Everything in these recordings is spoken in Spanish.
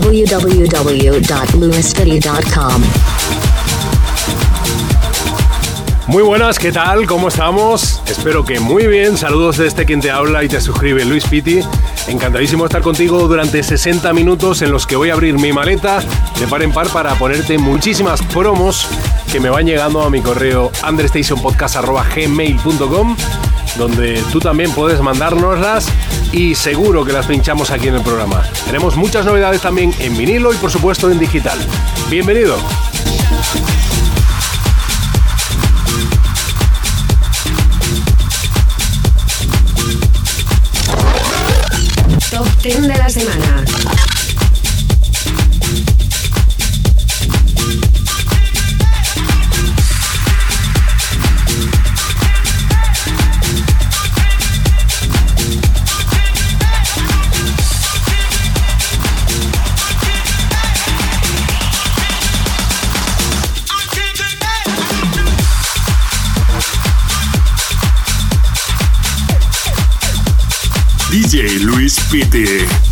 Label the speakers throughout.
Speaker 1: www.lewisfitty.com.
Speaker 2: Muy buenas, ¿qué tal? ¿Cómo estamos? Espero que muy bien. Saludos de este quien te habla y te suscribe, Luis Piti. Encantadísimo estar contigo durante 60 minutos en los que voy a abrir mi maleta de par en par para ponerte muchísimas promos que me van llegando a mi correo understationpodcast.gmail.com donde tú también puedes mandárnoslas y seguro que las pinchamos aquí en el programa. Tenemos muchas novedades también en vinilo y por supuesto en digital. Bienvenido.
Speaker 3: Top 10 de la semana.
Speaker 4: Luis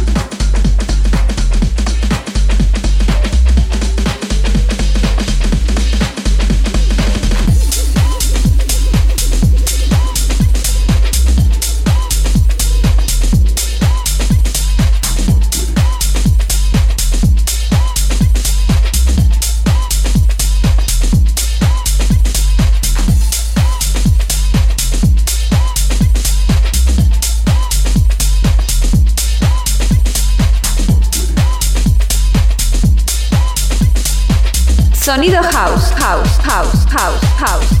Speaker 5: Sonido house, house, house, house, house,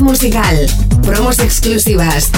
Speaker 3: Musical, promos exclusivas,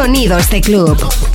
Speaker 6: Sonidos de club.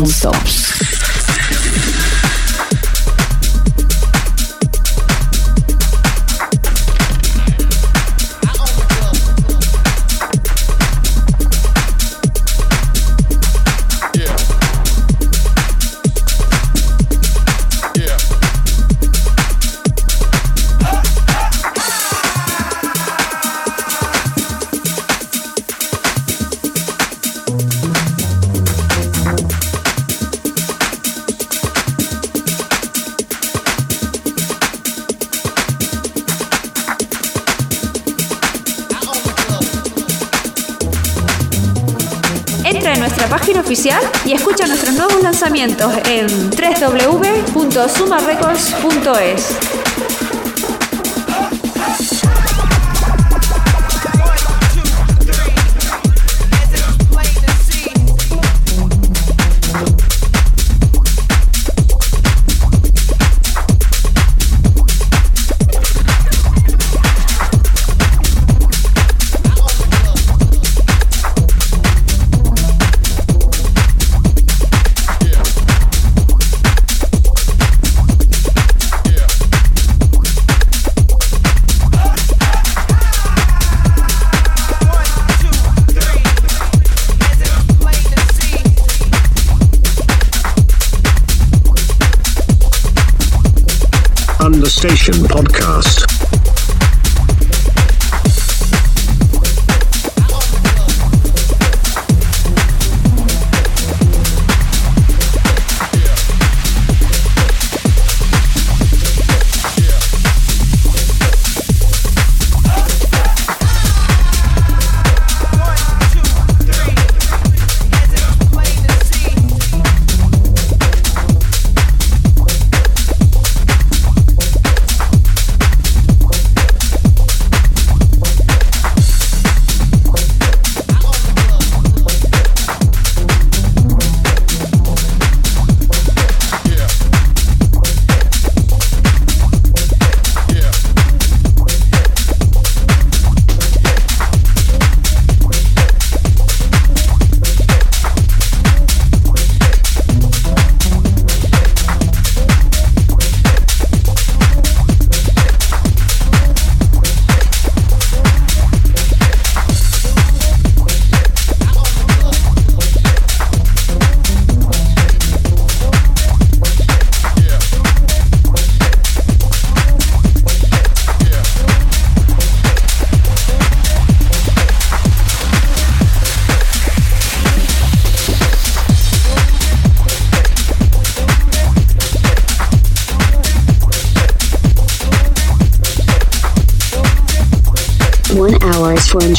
Speaker 5: non-stop. www.sumarecords.es.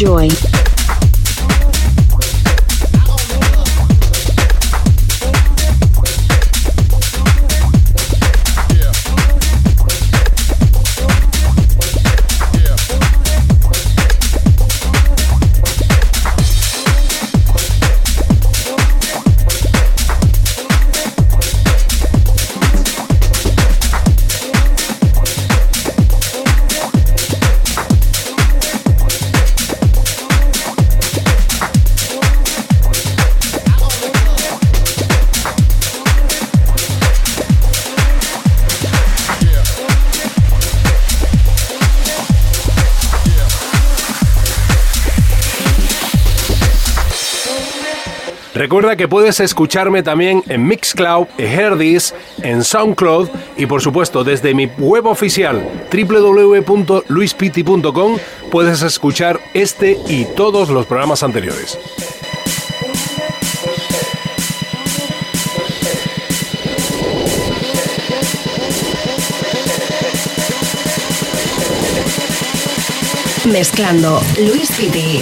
Speaker 3: enjoy.
Speaker 2: Que puedes escucharme también en Mixcloud, Herdis, en SoundCloud y por supuesto desde mi web oficial www.luispiti.com puedes escuchar este y todos los programas anteriores.
Speaker 3: Mezclando Luis Piti.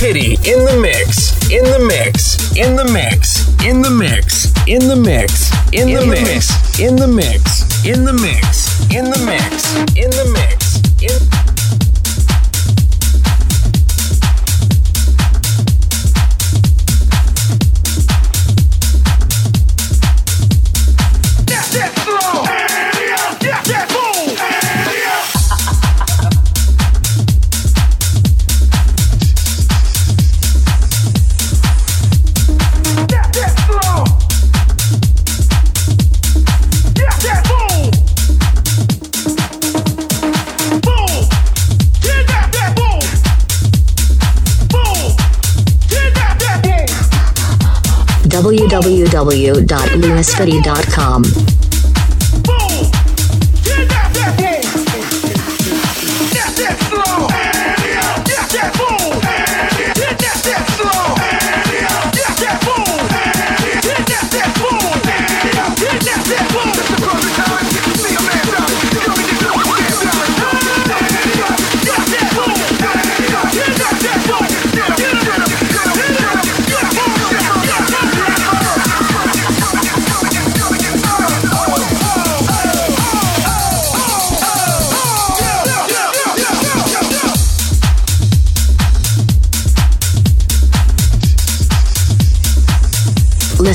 Speaker 7: Pity in the
Speaker 8: mix, in the
Speaker 9: mix, in
Speaker 10: the mix, in the mix, in the mix, in the mix, in the mix, in the mix, in the mix, in the mix. www.lewisfitty.com.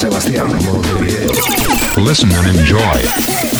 Speaker 10: Sebastián Montevideo. Listen and
Speaker 1: enjoy.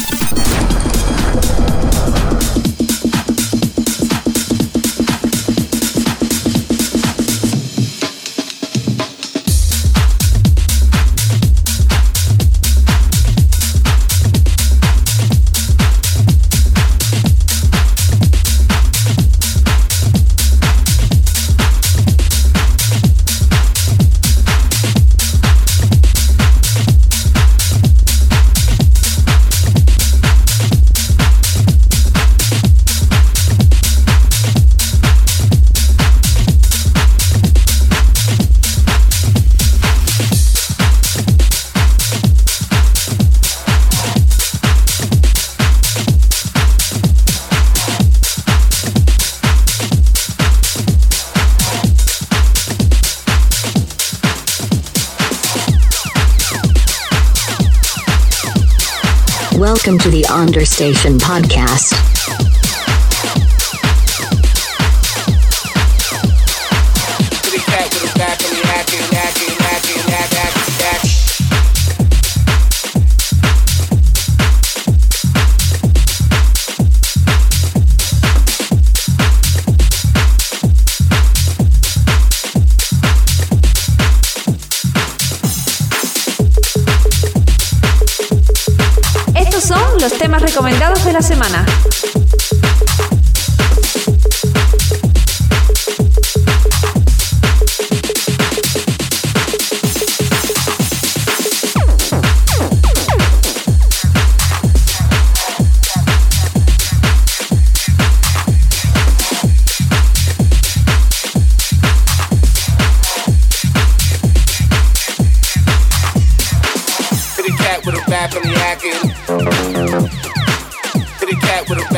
Speaker 2: Welcome to the Onderstation podcast.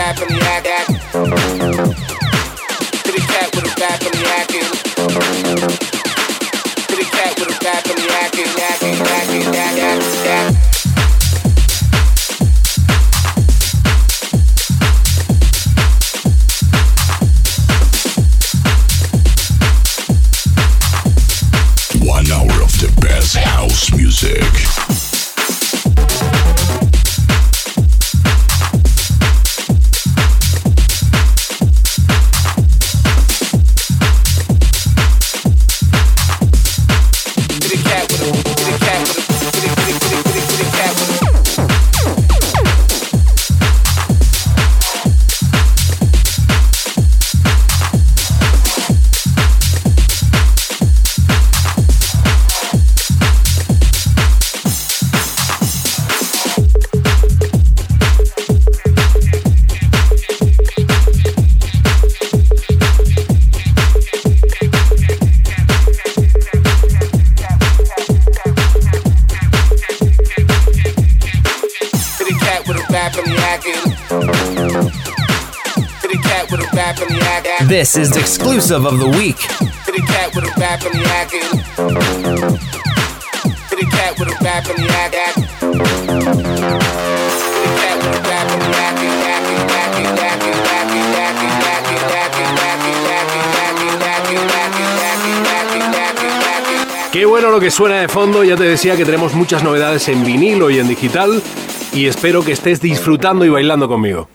Speaker 11: back from the. Exclusive of the week.
Speaker 2: To the cat with a back on the act. To the cat with a back on the act, act. To the cat with a back on the act, act, act, act, act, act, act, act, act, act, act.
Speaker 3: Qué bueno lo que suena de fondo, ya te decía que tenemos muchas novedades en vinilo y en digital y espero que estés disfrutando y bailando conmigo.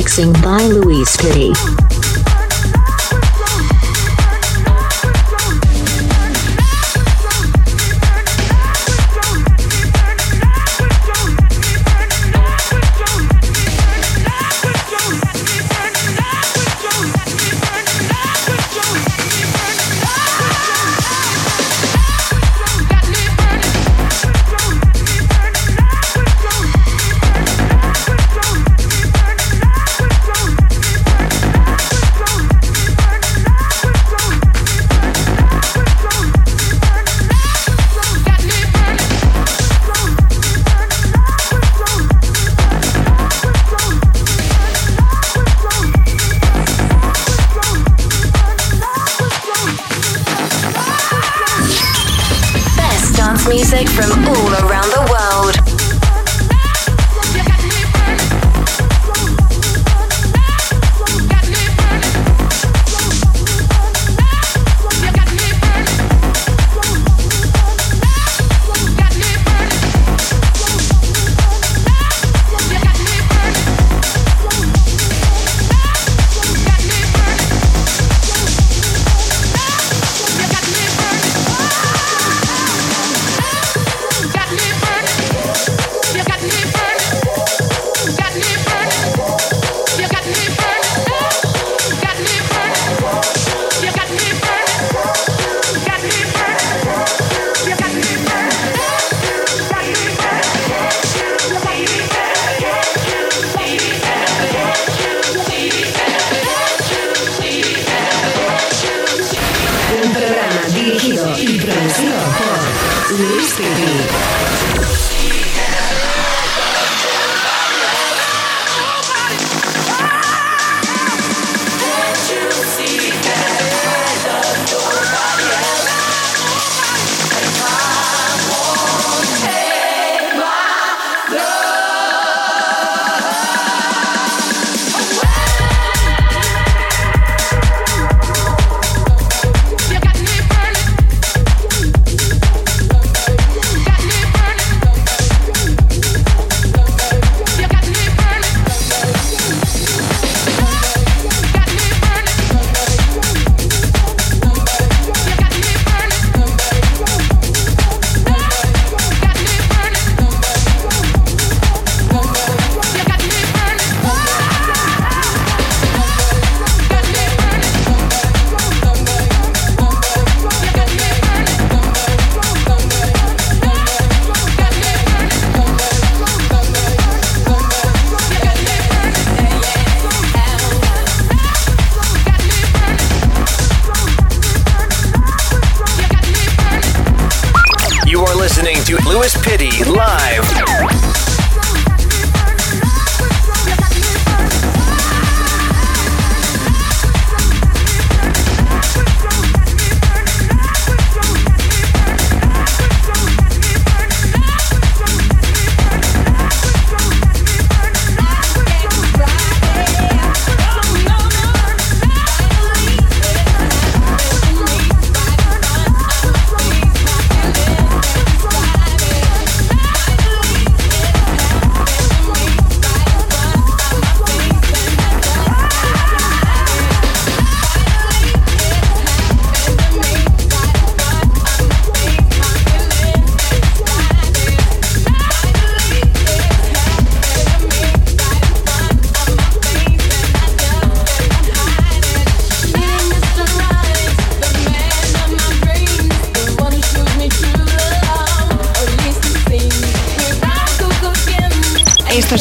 Speaker 12: Mixing by Luis Pitti.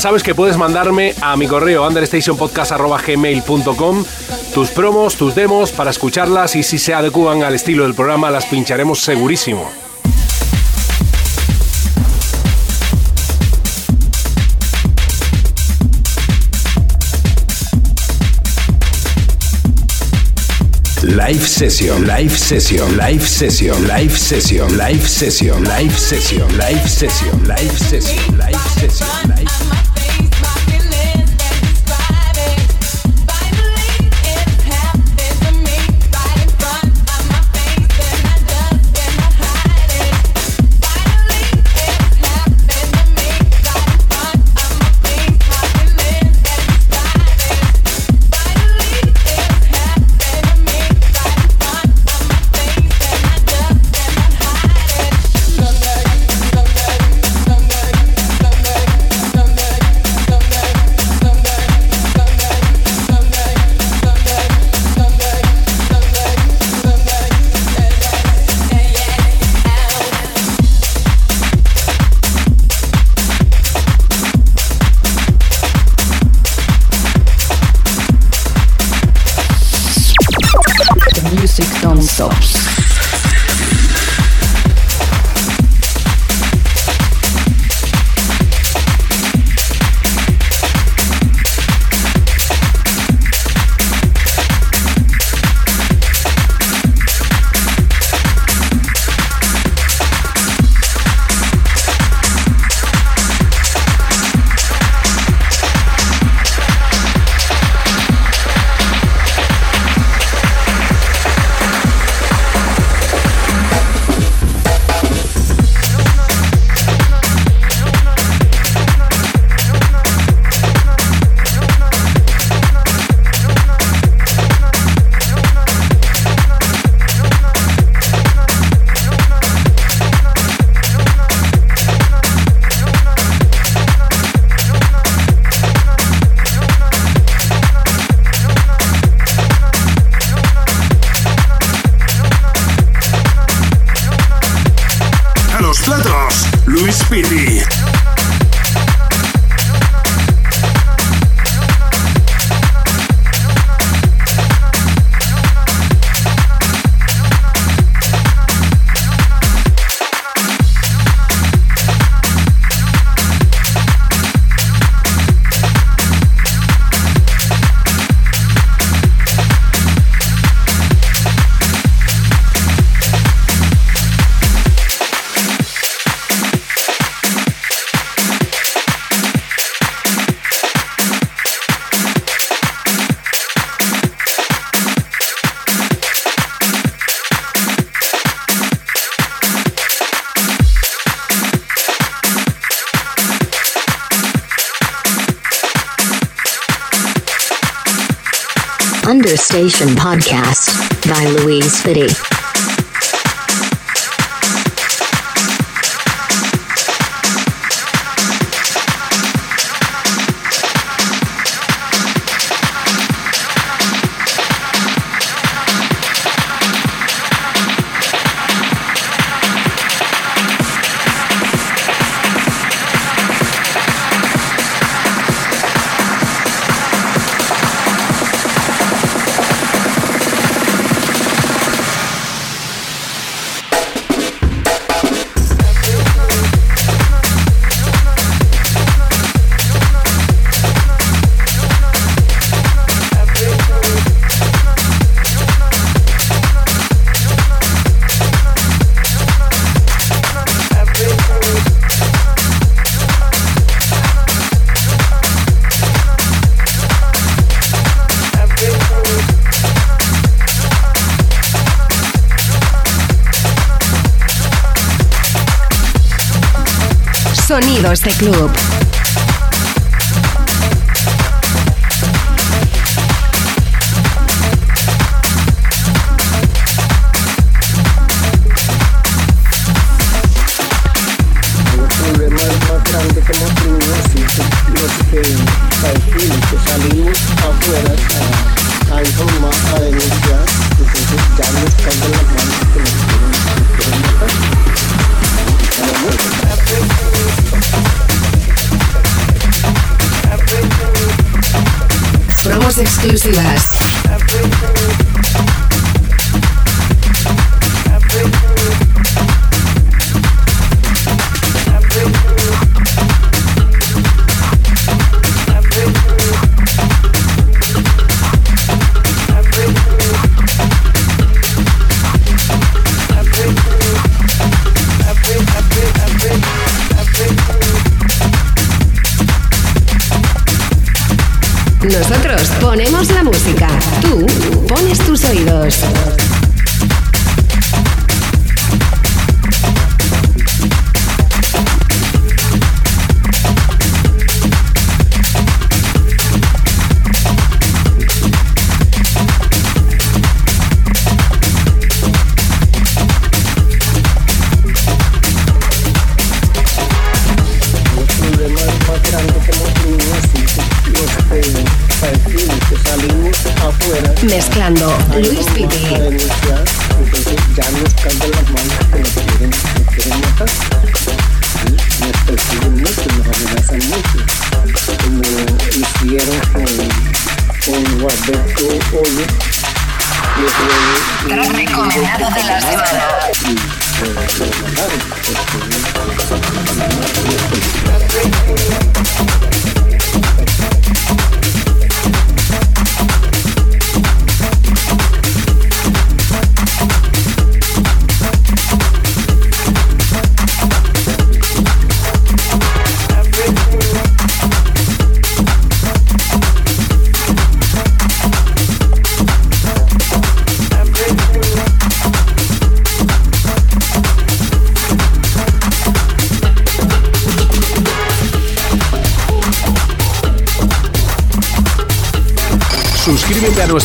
Speaker 2: Sabes que puedes mandarme a mi correo understationpodcast.gmail.com tus promos, tus demos para escucharlas y si se adecuan al estilo del programa las pincharemos segurísimo.
Speaker 10: Live session, live session, live session, live session, live session, live session, live session, live session, live session, live
Speaker 3: Station Podcast by Louise Fitty.
Speaker 13: Este Club.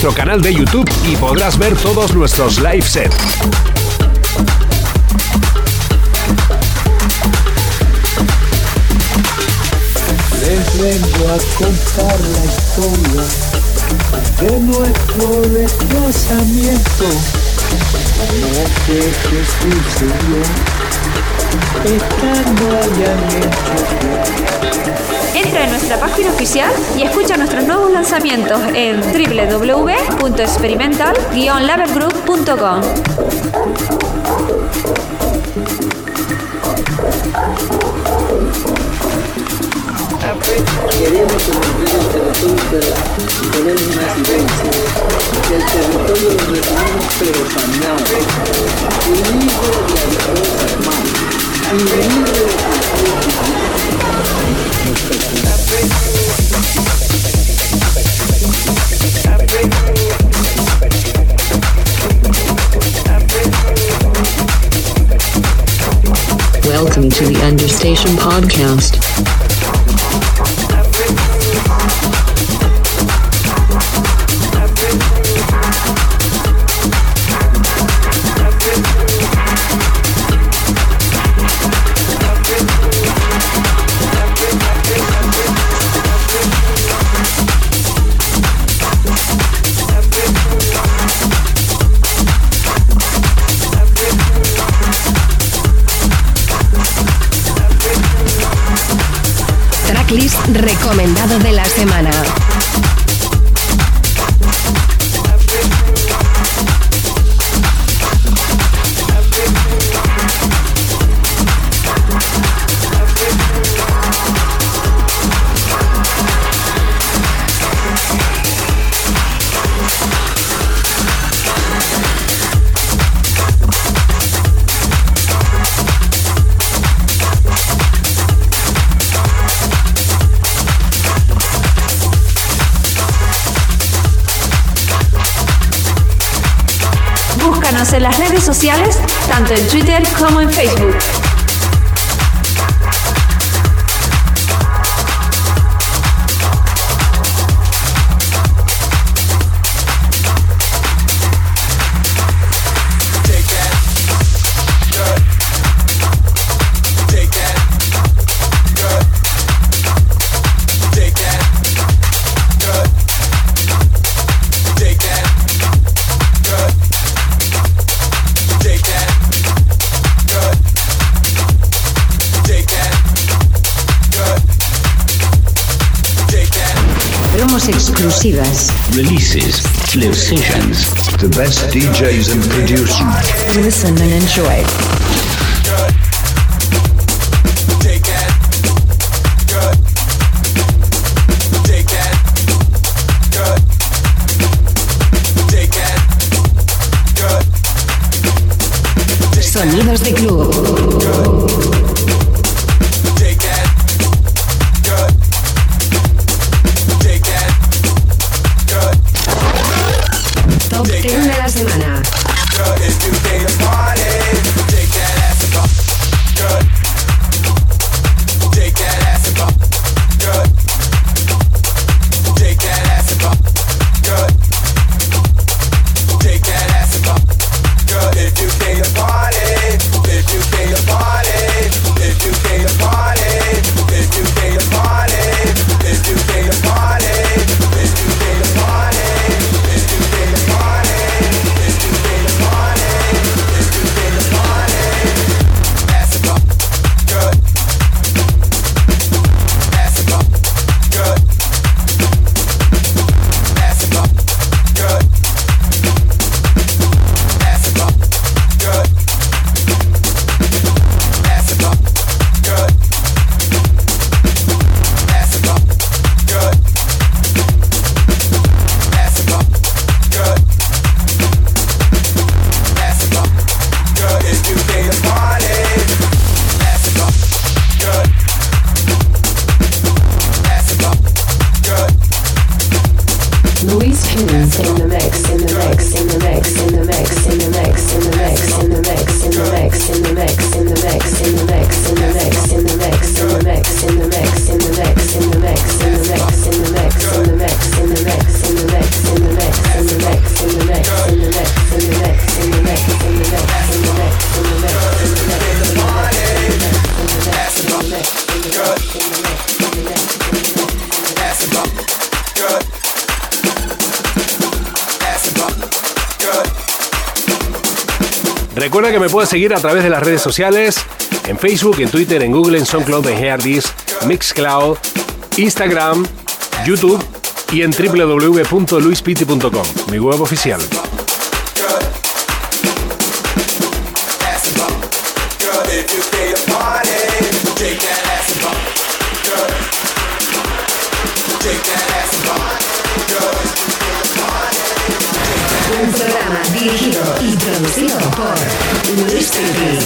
Speaker 2: nuestro canal de YouTube y podrás ver todos nuestros live sets.
Speaker 14: Les vengo a contar la historia de nuestro desplazamiento. Anoche que sucedió, estando allá en el
Speaker 5: Entra en nuestra página oficial y escucha nuestros nuevos lanzamientos en www.experimental-labelgroup.com.
Speaker 14: Queremos que el territorio para poner más vivencia. Que el territorio lo recibimos pero sanado. Unido de las dos hermanas. De
Speaker 3: Welcome to the Understation Podcast.
Speaker 5: tanto en Twitter como en Facebook.
Speaker 15: live sessions.
Speaker 16: The best DJs and producers.
Speaker 3: Listen and enjoy.
Speaker 2: Recuerda que me puedes seguir a través de las redes sociales, en Facebook, en Twitter, en Google, en SoundCloud, en Heardis, Mixcloud, Instagram, YouTube y en www.luispiti.com, mi web oficial.
Speaker 3: Un programa dirigido y producido
Speaker 6: Mixes.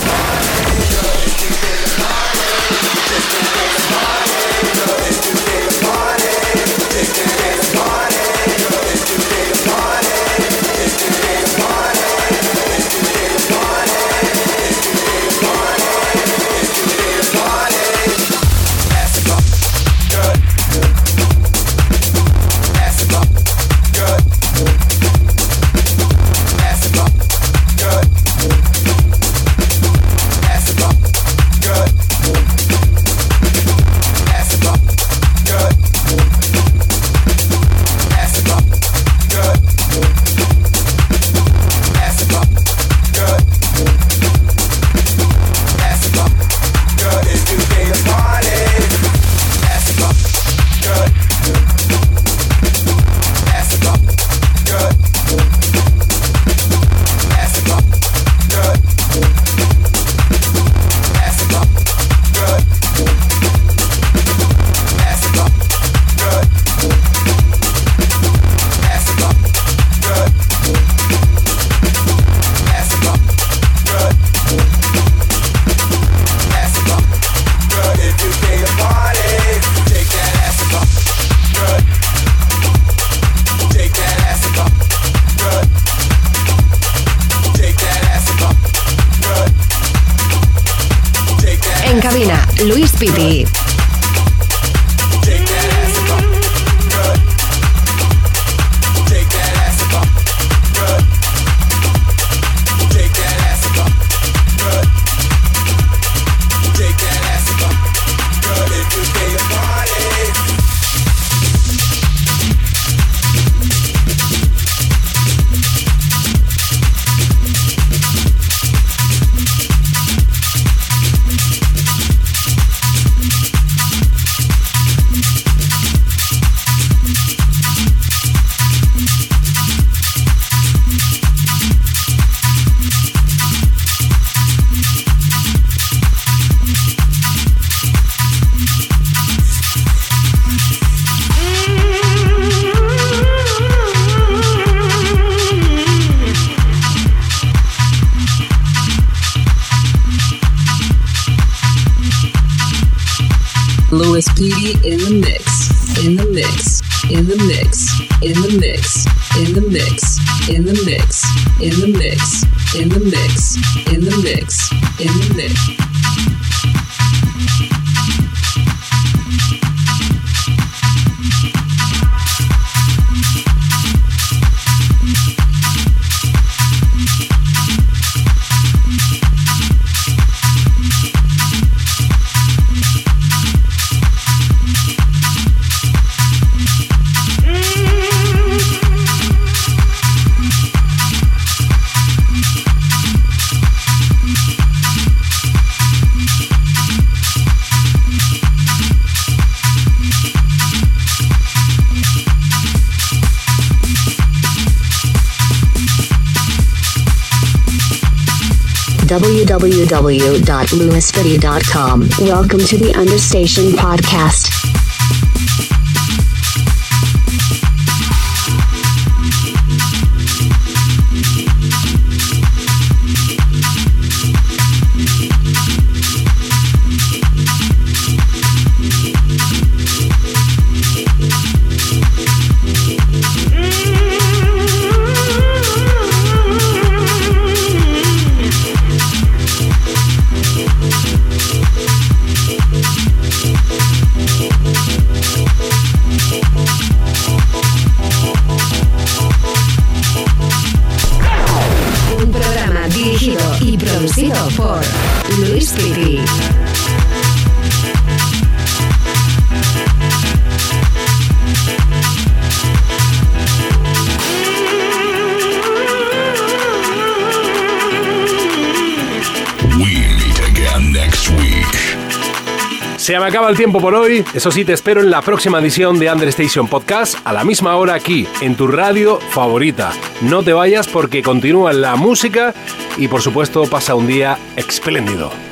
Speaker 1: www.lewisfitty.com. Welcome to the Understation Podcast.
Speaker 2: Tiempo por hoy. Eso sí, te espero en la próxima edición de Understation Podcast a la misma hora aquí, en tu radio favorita. No te vayas porque continúa la música y por supuesto pasa un día espléndido.